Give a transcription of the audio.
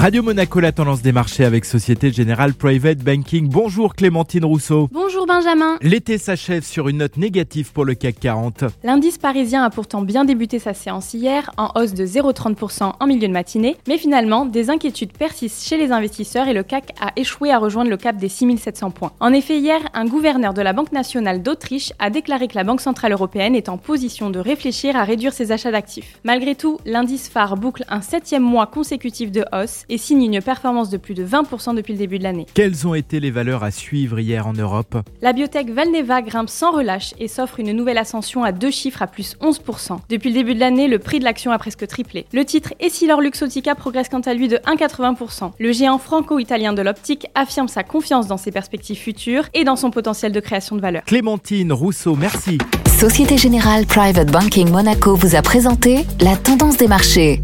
Radio Monaco, la tendance des marchés avec Société Générale Private Banking. Bonjour Clémentine Rousseau. Bonjour Benjamin. L'été s'achève sur une note négative pour le CAC 40. L'indice parisien a pourtant bien débuté sa séance hier, en hausse de 0,30% en milieu de matinée, mais finalement, des inquiétudes persistent chez les investisseurs et le CAC a échoué à rejoindre le cap des 6700 points. En effet, hier, un gouverneur de la Banque nationale d'Autriche a déclaré que la Banque centrale européenne est en position de réfléchir à réduire ses achats d'actifs. Malgré tout, l'indice phare boucle un septième mois consécutif de hausse et signe une performance de plus de 20% depuis le début de l'année. Quelles ont été les valeurs à suivre hier en Europe? La biotech Valneva grimpe sans relâche et s'offre une nouvelle ascension à deux chiffres à plus 11%. Depuis le début de l'année, le prix de l'action a presque triplé. Le titre Essilor Luxotica progresse quant à lui de 1,80%. Le géant franco-italien de l'optique affirme sa confiance dans ses perspectives futures et dans son potentiel de création de valeur. Clémentine Rousseau, merci. Société Générale Private Banking Monaco vous a présenté la tendance des marchés.